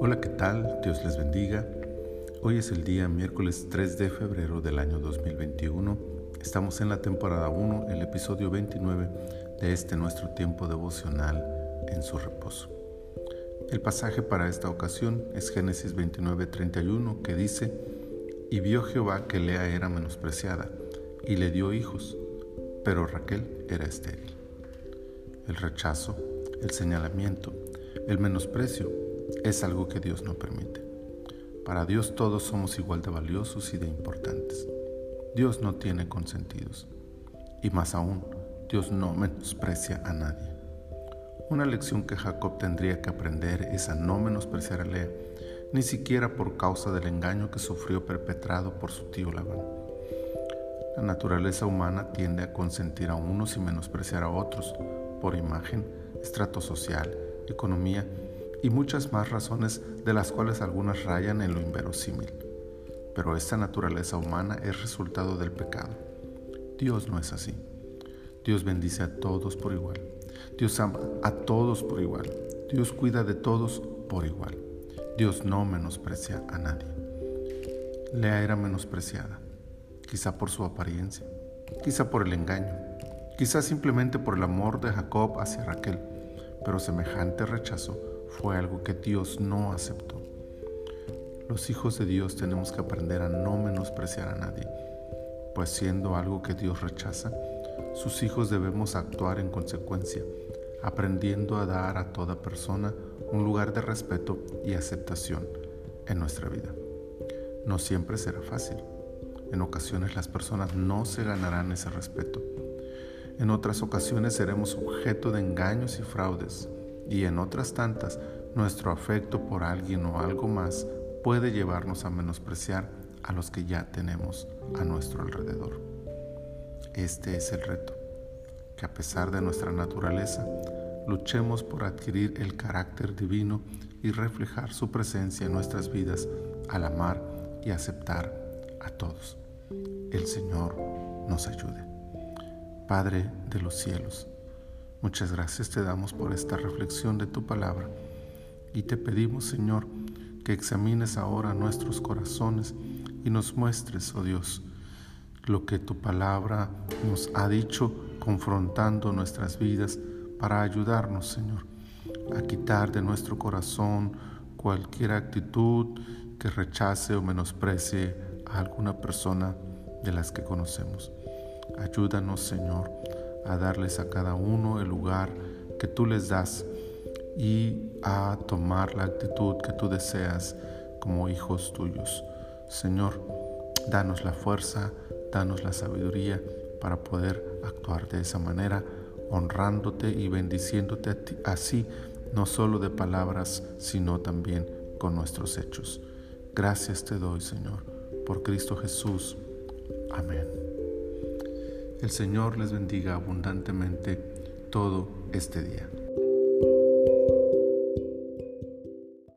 Hola, ¿qué tal? Dios les bendiga. Hoy es el día miércoles 3 de febrero del año 2021. Estamos en la temporada 1, el episodio 29 de este nuestro tiempo devocional en su reposo. El pasaje para esta ocasión es Génesis 29:31 que dice, y vio Jehová que Lea era menospreciada, y le dio hijos, pero Raquel era estéril. El rechazo, el señalamiento, el menosprecio es algo que Dios no permite. Para Dios todos somos igual de valiosos y de importantes. Dios no tiene consentidos. Y más aún, Dios no menosprecia a nadie. Una lección que Jacob tendría que aprender es a no menospreciar a Lea, ni siquiera por causa del engaño que sufrió perpetrado por su tío Labán. La naturaleza humana tiende a consentir a unos y menospreciar a otros por imagen, estrato social, economía y muchas más razones de las cuales algunas rayan en lo inverosímil. Pero esta naturaleza humana es resultado del pecado. Dios no es así. Dios bendice a todos por igual. Dios ama a todos por igual. Dios cuida de todos por igual. Dios no menosprecia a nadie. Lea era menospreciada, quizá por su apariencia, quizá por el engaño, quizá simplemente por el amor de Jacob hacia Raquel, pero semejante rechazo fue algo que Dios no aceptó. Los hijos de Dios tenemos que aprender a no menospreciar a nadie, pues siendo algo que Dios rechaza, sus hijos debemos actuar en consecuencia, aprendiendo a dar a toda persona un lugar de respeto y aceptación en nuestra vida. No siempre será fácil. En ocasiones las personas no se ganarán ese respeto. En otras ocasiones seremos objeto de engaños y fraudes y en otras tantas nuestro afecto por alguien o algo más puede llevarnos a menospreciar a los que ya tenemos a nuestro alrededor. Este es el reto, que a pesar de nuestra naturaleza, luchemos por adquirir el carácter divino y reflejar su presencia en nuestras vidas al amar y aceptar a todos. El Señor nos ayude. Padre de los cielos, Muchas gracias te damos por esta reflexión de tu palabra y te pedimos, Señor, que examines ahora nuestros corazones y nos muestres, oh Dios, lo que tu palabra nos ha dicho confrontando nuestras vidas para ayudarnos, Señor, a quitar de nuestro corazón cualquier actitud que rechace o menosprecie a alguna persona de las que conocemos. Ayúdanos, Señor, a darles a cada uno el lugar que tú les das y a tomar la actitud que tú deseas como hijos tuyos. Señor, danos la fuerza, danos la sabiduría para poder actuar de esa manera, honrándote y bendiciéndote así, no solo de palabras, sino también con nuestros hechos. Gracias te doy, Señor, por Cristo Jesús. Amén. El Señor les bendiga abundantemente todo este día.